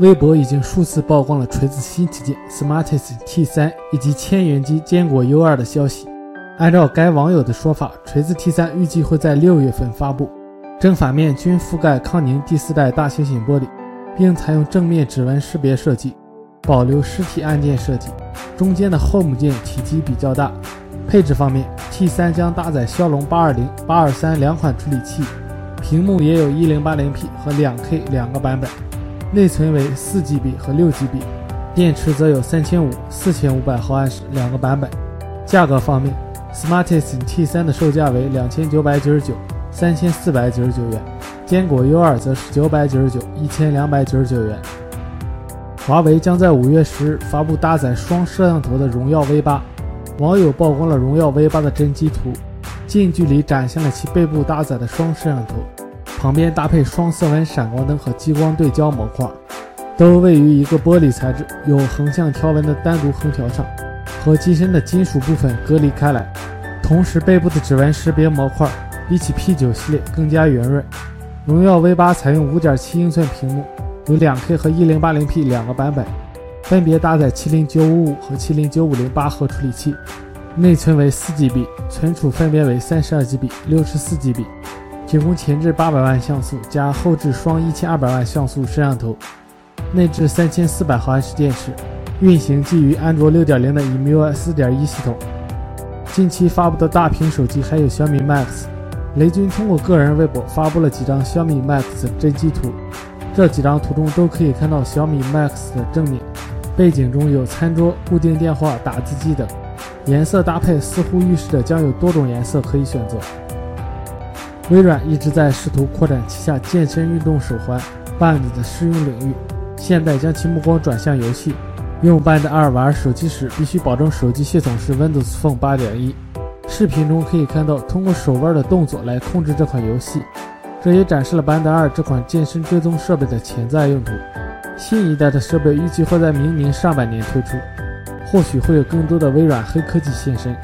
微博已经数次曝光了锤子新旗舰 Smartisan T3 以及千元机坚果 U2 的消息。按照该网友的说法，锤子 T3 预计会在六月份发布，正反面均覆盖康宁第四代大猩猩玻璃，并采用正面指纹识别设计，保留实体按键设计。中间的 Home 键体积比较大。配置方面，T3 将搭载骁龙八二零、八二三两款处理器，屏幕也有 1080P 和两 K 两个版本，内存为 4GB 和 6GB，电池则有3500、4500毫安时两个版本。价格方面，Smartisan T3 的售价为2999、3499元，坚果 U2 则是999、1299元。华为将在五月十日发布搭载双摄像头的荣耀 V 八。网友曝光了荣耀 V 八的真机图，近距离展现了其背部搭载的双摄像头，旁边搭配双色温闪光灯和激光对焦模块，都位于一个玻璃材质有横向条纹的单独横条上，和机身的金属部分隔离开来。同时，背部的指纹识别模块比起 P9 系列更加圆润。荣耀 V 八采用5.7英寸屏幕，有 2K 和 1080P 两个版本。分别搭载麒麟955和麒麟950八核处理器，内存为 4GB，存储分别为 32GB、64GB，提供前置800万像素加后置双1200万像素摄像头，内置3400毫安时电池，运行基于安卓6.0的 EMUI 4.1系统。近期发布的大屏手机还有小米 Max，雷军通过个人微博发布了几张小米 Max 真机图，这几张图中都可以看到小米 Max 的正面。背景中有餐桌、固定电话、打字机等，颜色搭配似乎预示着将有多种颜色可以选择。微软一直在试图扩展旗下健身运动手环 Band 的适用领域，现在将其目光转向游戏。用 Band 2玩手机时，必须保证手机系统是 Windows Phone 8.1。视频中可以看到通过手腕的动作来控制这款游戏，这也展示了 Band 2这款健身追踪设备的潜在用途。新一代的设备预计会在明年上半年推出，或许会有更多的微软黑科技现身。